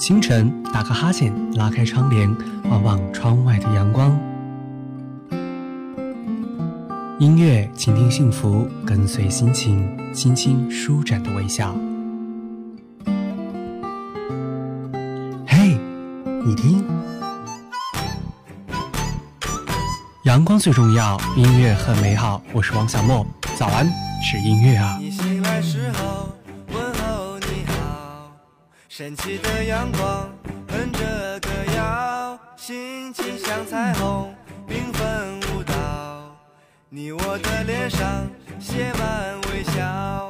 清晨打个哈欠，拉开窗帘，望望窗外的阳光。音乐，倾听幸福，跟随心情，轻轻舒展的微笑。嘿，你听，阳光最重要，音乐很美好。我是王小莫，早安，是音乐啊。神奇的阳光，哼着歌谣，心情像彩虹，缤纷舞蹈。你我的脸上写满微笑。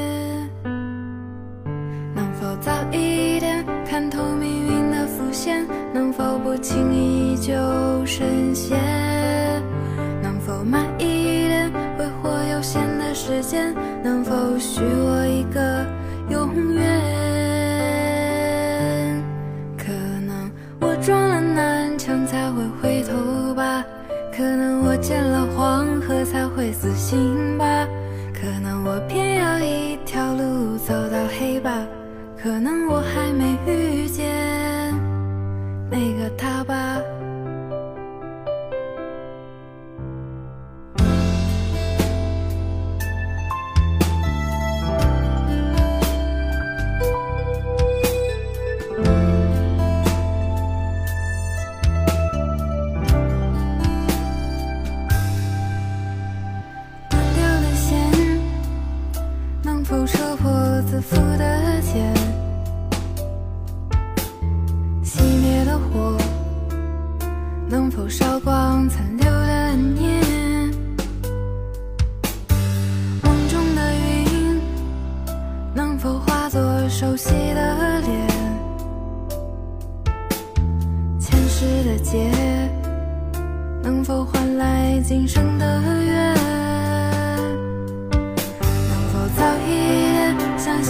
轻易就深陷？能否慢一点挥霍有限的时间？能否许我一个永远？可能我撞了南墙才会回头吧，可能我见了黄河才会死心吧，可能我偏要一条路走到黑吧。可能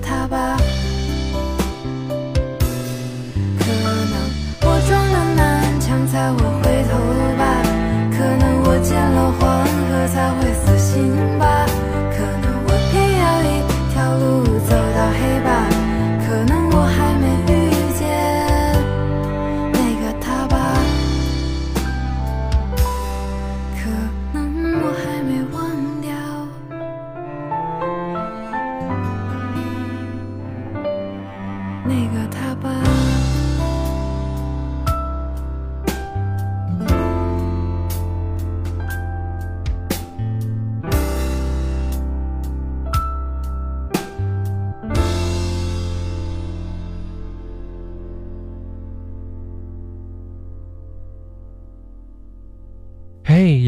他吧。可能我撞了南墙才会回头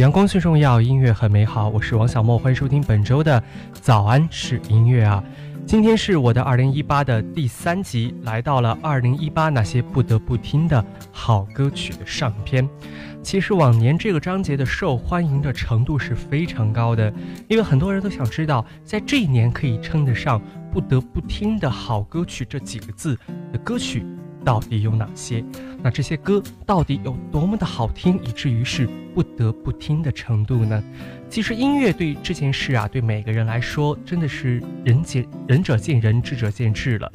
阳光最重要，音乐很美好。我是王小莫，欢迎收听本周的早安是音乐啊。今天是我的二零一八的第三集，来到了二零一八那些不得不听的好歌曲的上篇。其实往年这个章节的受欢迎的程度是非常高的，因为很多人都想知道，在这一年可以称得上不得不听的好歌曲这几个字的歌曲到底有哪些？那这些歌到底有多么的好听，以至于是不得不听的程度呢？其实音乐对这件事啊，对每个人来说真的是仁见仁者见仁，智者见智了。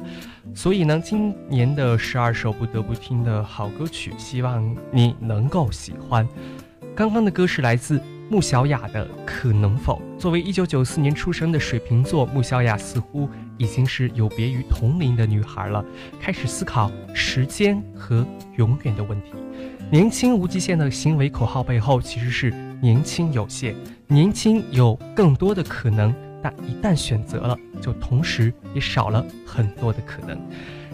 所以呢，今年的十二首不得不听的好歌曲，希望你能够喜欢。刚刚的歌是来自。穆小雅的可能否？作为一九九四年出生的水瓶座，穆小雅似乎已经是有别于同龄的女孩了，开始思考时间和永远的问题。年轻无极限的行为口号背后，其实是年轻有限，年轻有更多的可能，但一旦选择了，就同时也少了很多的可能。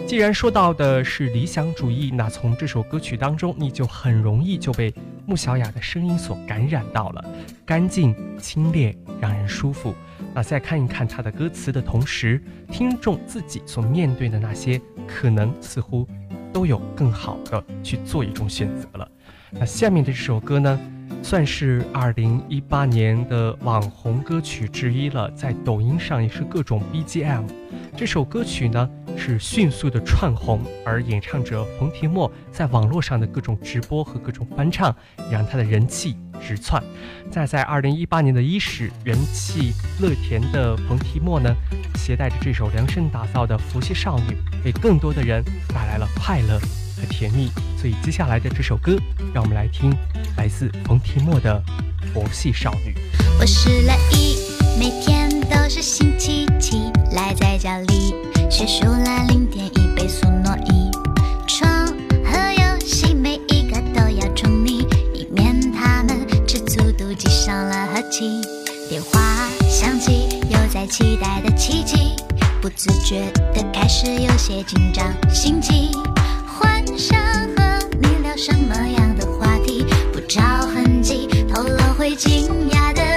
既然说到的是理想主义，那从这首歌曲当中，你就很容易就被。穆小雅的声音所感染到了，干净清冽，让人舒服。那再看一看她的歌词的同时，听众自己所面对的那些可能，似乎都有更好的去做一种选择了。那下面的这首歌呢，算是二零一八年的网红歌曲之一了，在抖音上也是各种 BGM。这首歌曲呢。是迅速的窜红，而演唱者冯提莫在网络上的各种直播和各种翻唱，也让他的人气直窜。再在二零一八年的伊始，人气乐甜的冯提莫呢，携带着这首量身打造的《佛系少女》，给更多的人带来了快乐和甜蜜。所以接下来的这首歌，让我们来听来自冯提莫的《佛系少女》。我是来一，每天都是星期七，赖在家里。写书了零点一倍速挪移，床和游戏每一个都要重迷，以免他们吃醋妒忌伤了和气。电话响起，又在期待的奇迹，不自觉的开始有些紧张心悸，幻想和你聊什么样的话题，不着痕迹透露会惊讶的。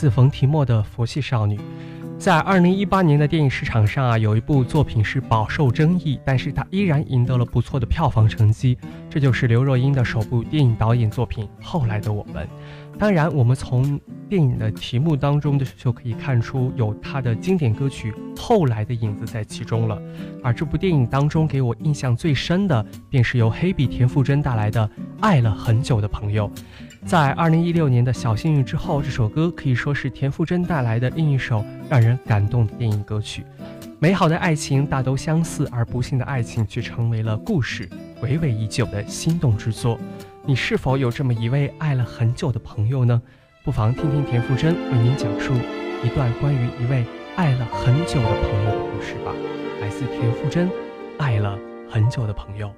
自冯提莫的《佛系少女》，在二零一八年的电影市场上啊，有一部作品是饱受争议，但是它依然赢得了不错的票房成绩。这就是刘若英的首部电影导演作品《后来的我们》。当然，我们从电影的题目当中的就可以看出，有她的经典歌曲《后来的影子》在其中了。而这部电影当中给我印象最深的，便是由黑笔田馥甄带来的《爱了很久的朋友》。在二零一六年的小幸运之后，这首歌可以说是田馥甄带来的另一首让人感动的电影歌曲。美好的爱情大都相似，而不幸的爱情却成为了故事娓娓已久的心动之作。你是否有这么一位爱了很久的朋友呢？不妨听听田馥甄为您讲述一段关于一位爱了很久的朋友的故事吧。来自田馥甄，《爱了很久的朋友》。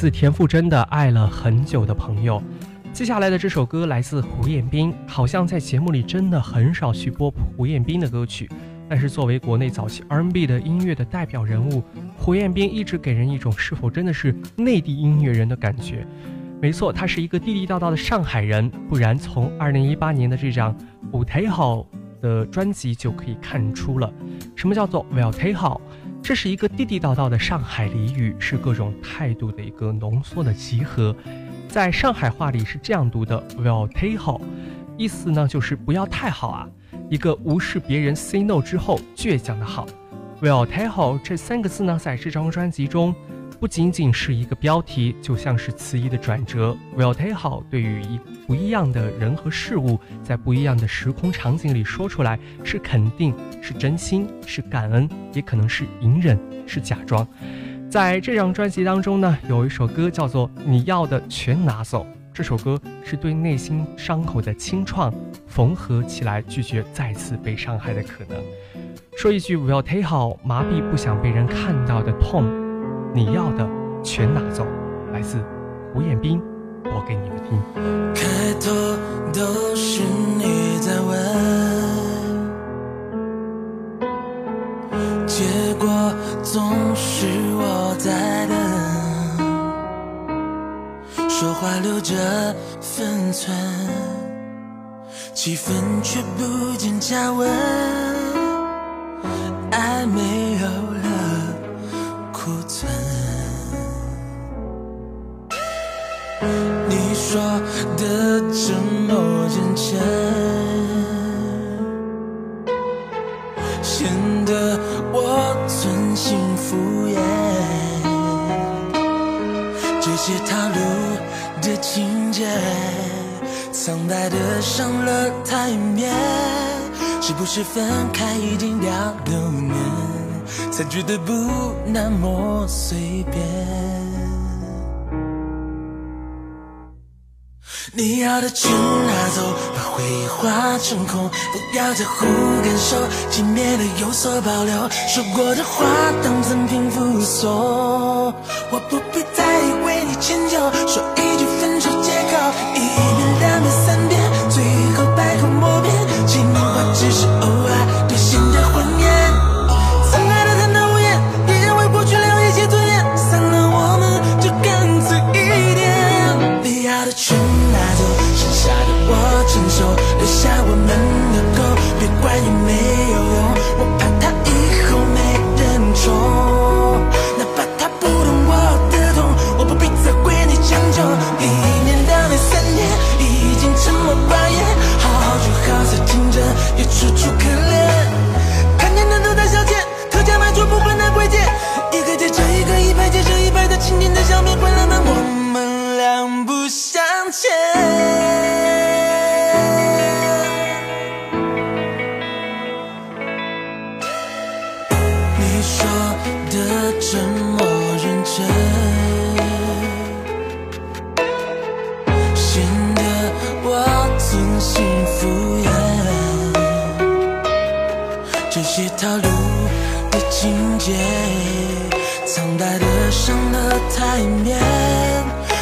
自田馥甄的《爱了很久的朋友》，接下来的这首歌来自胡彦斌，好像在节目里真的很少去播胡彦斌的歌曲，但是作为国内早期 R&B 的音乐的代表人物，胡彦斌一直给人一种是否真的是内地音乐人的感觉。没错，他是一个地地道道的上海人，不然从2018年的这张《舞台好》的专辑就可以看出了，什么叫做 Well Take 好。这是一个地地道道的上海俚语，是各种态度的一个浓缩的集合。在上海话里是这样读的：“Well take 好”，意思呢就是不要太好啊，一个无视别人 say no 之后倔强的好。“Well take 好”这三个字呢，在这张专辑中。不仅仅是一个标题，就像是词义的转折。Will take 好，对于一不一样的人和事物，在不一样的时空场景里说出来，是肯定，是真心，是感恩，也可能是隐忍，是假装。在这张专辑当中呢，有一首歌叫做《你要的全拿走》，这首歌是对内心伤口的清创，缝合起来，拒绝再次被伤害的可能。说一句，Will take 好，麻痹不想被人看到的痛。你要的全拿走，来自胡彦斌，播给你们听。开头都是你在问，结果总是我在等。说话留着分寸，气氛却不见加温，爱没有说的这么认真，显得我存心敷衍。这些套路的情节，苍白的上了台面，是不是分开已经掉六年？才觉得不那么随便。你要的全拿走，把回忆化成空，不要在乎感受，见面的有所保留。说过的话当赠品附送，我不必再为你迁就，说苍白的上了台面，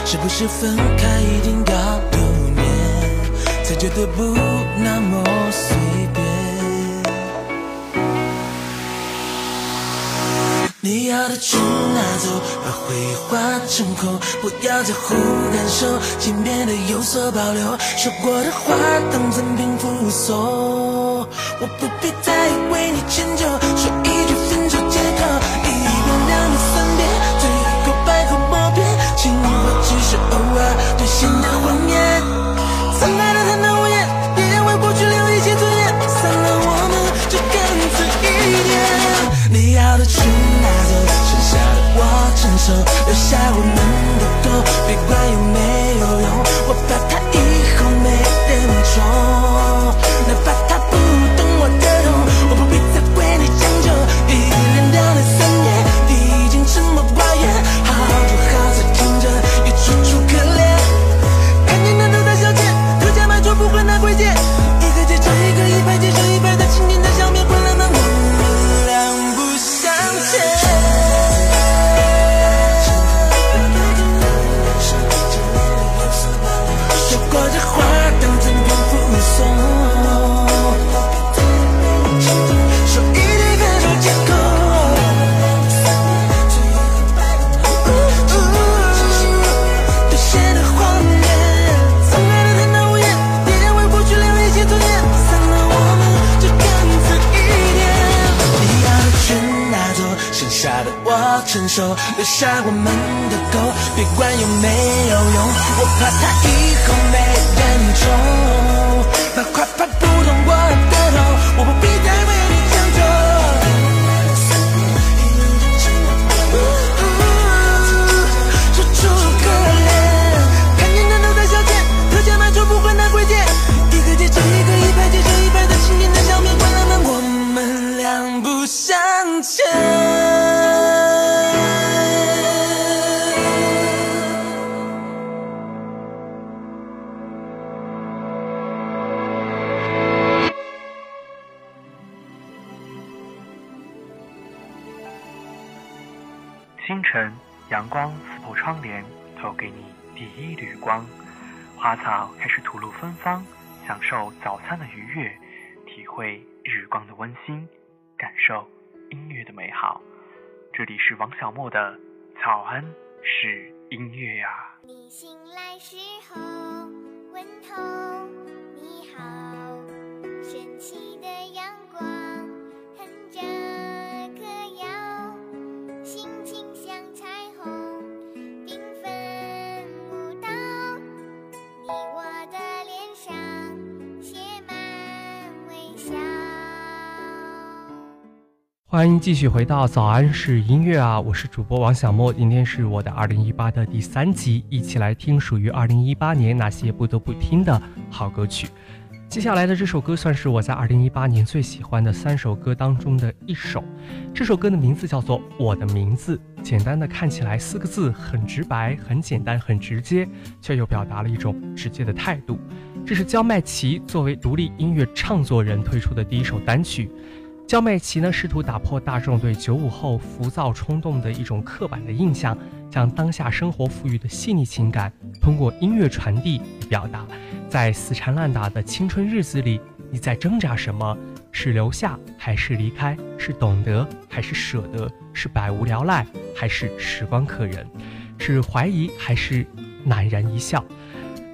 是不是分开一定要留念，才觉得不那么随便？你要的全拿走，把回忆化成空，不要在乎感受，轻蔑的有所保留。说过的话当赠品附送，我不必再为你迁就，留下我们的狗，别管有没窗帘，投给你第一缕光。花草开始吐露芬芳，享受早餐的愉悦，体会日光的温馨，感受音乐的美好。这里是王小莫的早安是音乐呀、你醒来时候，问候你好，神奇的阳光哼着欢迎继续回到早安是音乐啊，我是主播王小莫，今天是我的二零一八的第三集，一起来听属于二零一八年那些不得不听的好歌曲。接下来的这首歌算是我在二零一八年最喜欢的三首歌当中的一首。这首歌的名字叫做《我的名字》，简单的看起来四个字，很直白、很简单、很直接，却又表达了一种直接的态度。这是焦麦琪作为独立音乐唱作人推出的第一首单曲。焦麦琪呢，试图打破大众对九五后浮躁冲动的一种刻板的印象，将当下生活赋予的细腻情感通过音乐传递表达。在死缠烂打的青春日子里，你在挣扎什么？是留下还是离开？是懂得还是舍得？是百无聊赖还是时光可人？是怀疑还是赧然一笑？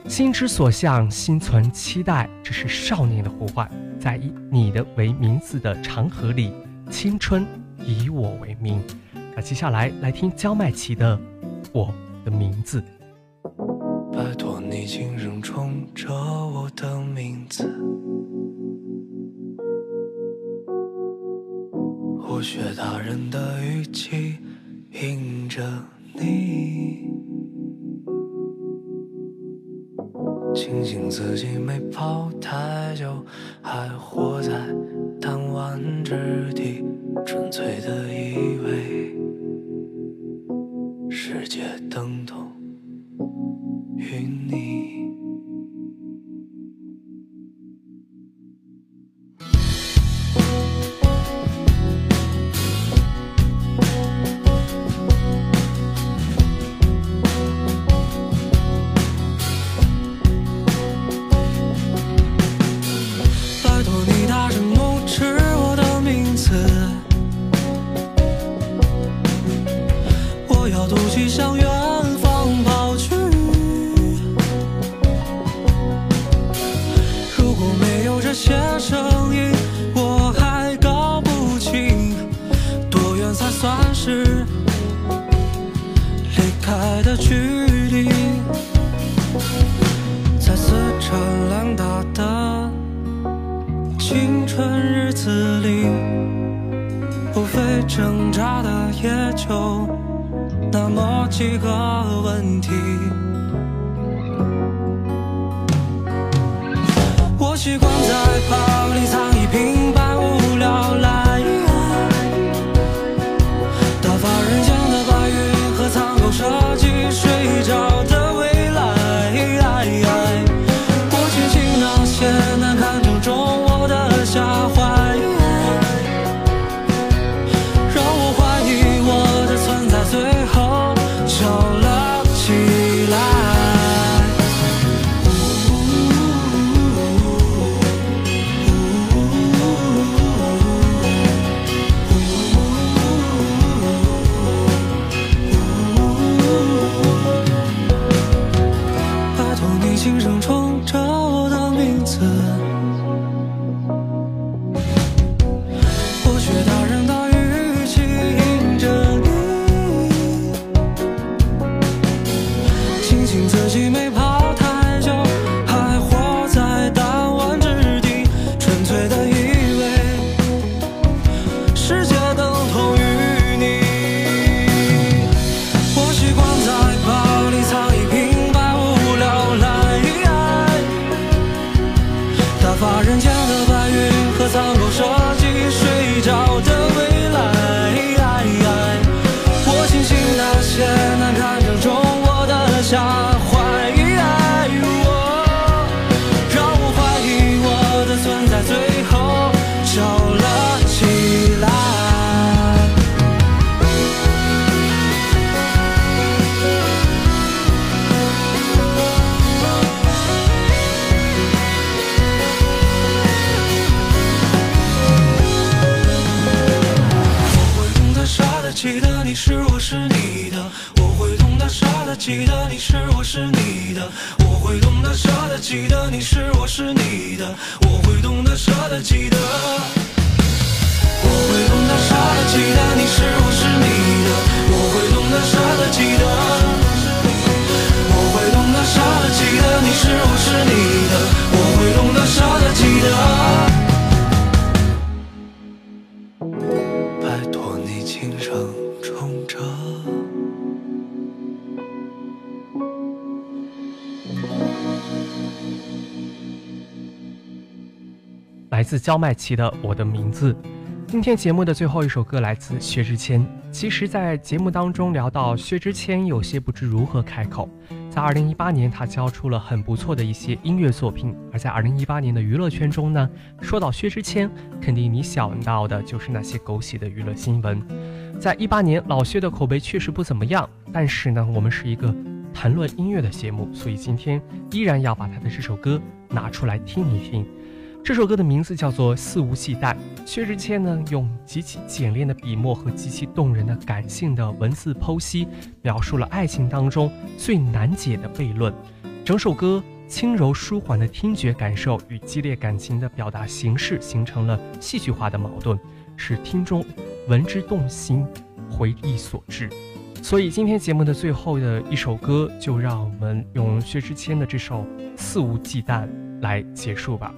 心之所向，心存期待，这是少年的呼唤。在以你的为名字的长河里，青春以我为名。那接下来来听焦麦琪的《我的名字》。拜托你轻声重着我的名字，我学大人的语气迎着你，庆幸自己没跑太久，还活在弹丸之地，纯粹的以为记得你是自焦麦琪的《我的名字》。今天节目的最后一首歌来自薛之谦。其实，在节目当中聊到薛之谦，有些不知如何开口。在2018年，他交出了很不错的一些音乐作品。而在2018年的娱乐圈中呢，说到薛之谦，肯定你想到的就是那些狗血的娱乐新闻。在18年，老薛的口碑确实不怎么样。但是呢，我们是一个谈论音乐的节目，所以今天依然要把他的这首歌拿出来听一听。这首歌的名字叫做《肆无忌惮》。薛之谦呢，用极其简练的笔墨和极其动人的感性的文字剖析，描述了爱情当中最难解的悖论。整首歌轻柔舒缓的听觉感受与激烈感情的表达形式形成了戏剧化的矛盾，使听众闻之动心，回忆所致。所以今天节目的最后的一首歌，就让我们用薛之谦的这首《肆无忌惮》来结束吧。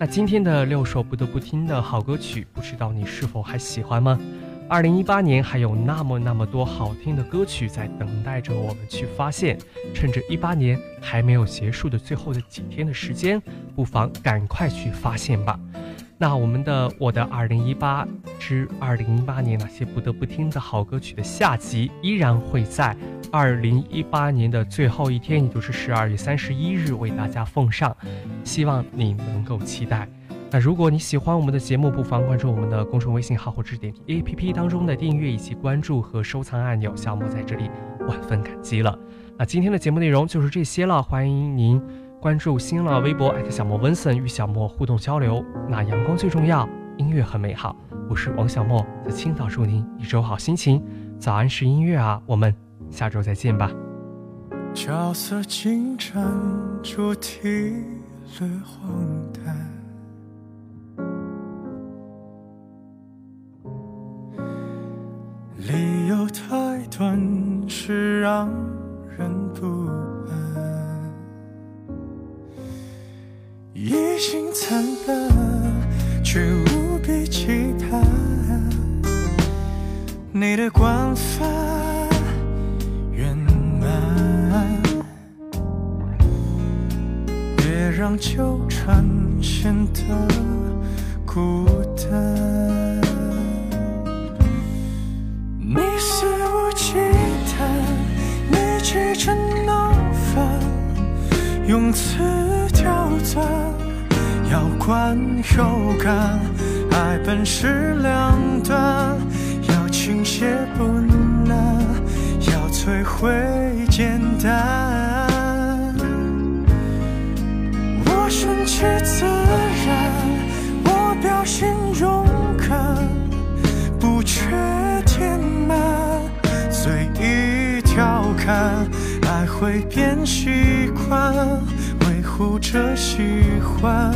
那今天的六首不得不听的好歌曲，不知道你是否还喜欢吗？二零一八年还有那么那么多好听的歌曲在等待着我们去发现，趁着一八年还没有结束的最后的几天的时间，不妨赶快去发现吧。那我们的我的二零一八之二零一八年那些不得不听的好歌曲的下集依然会在二零一八年的最后一天，也就是十二月三十一日为大家奉上，希望你能够期待。那如果你喜欢我们的节目，不妨关注我们的公众微信号或者点击 APP 当中的订阅以及关注和收藏按钮，小莫在这里万分感激了。那今天的节目内容就是这些了，欢迎您。关注新浪微博小莫温森与小莫互动交流。那阳光最重要，音乐很美好。我是王小莫，在青岛祝您一周好心情。早安是音乐啊，我们下周再见吧。角色进展主题略荒诞，理由太短是让人不心惨淡，却无比期盼你的惯犯圆满，别让纠缠显得孤单。你肆无忌惮，你急着闹翻，用词刁钻，观后感，爱本是两端，要倾斜不难，要摧毁简单。我顺其自然，我表现勇敢，不缺填满，随意调侃，爱会变习惯，维护着喜欢，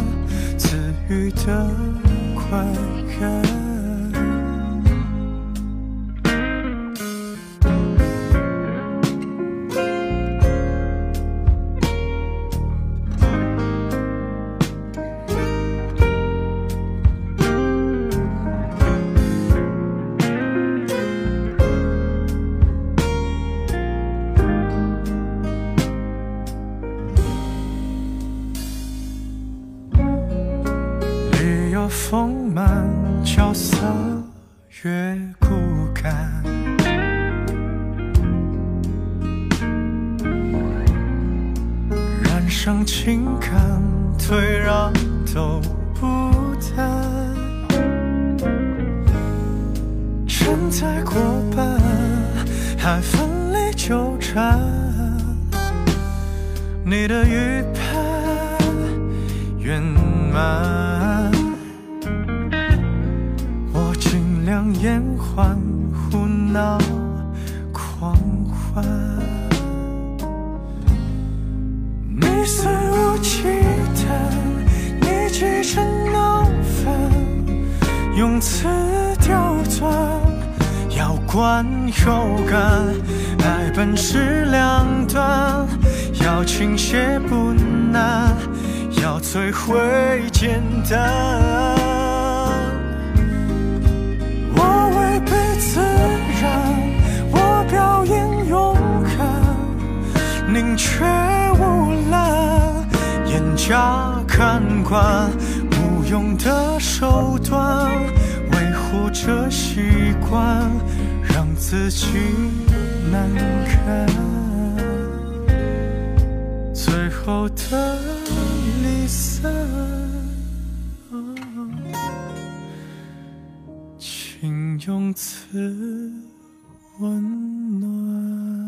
雨的快感。角色越骨感。染上情感，退让都不难。承载过半，还奋力纠缠。你的预判圆满，我尽量延缓胡闹狂欢。你肆无忌惮，你急成闹翻，用词刁钻，要观有感，爱本是两端，要倾斜不难，要摧毁简单。严加看管，无用的手段，维护着习惯，让自己难堪。最后的离散。请用词温暖。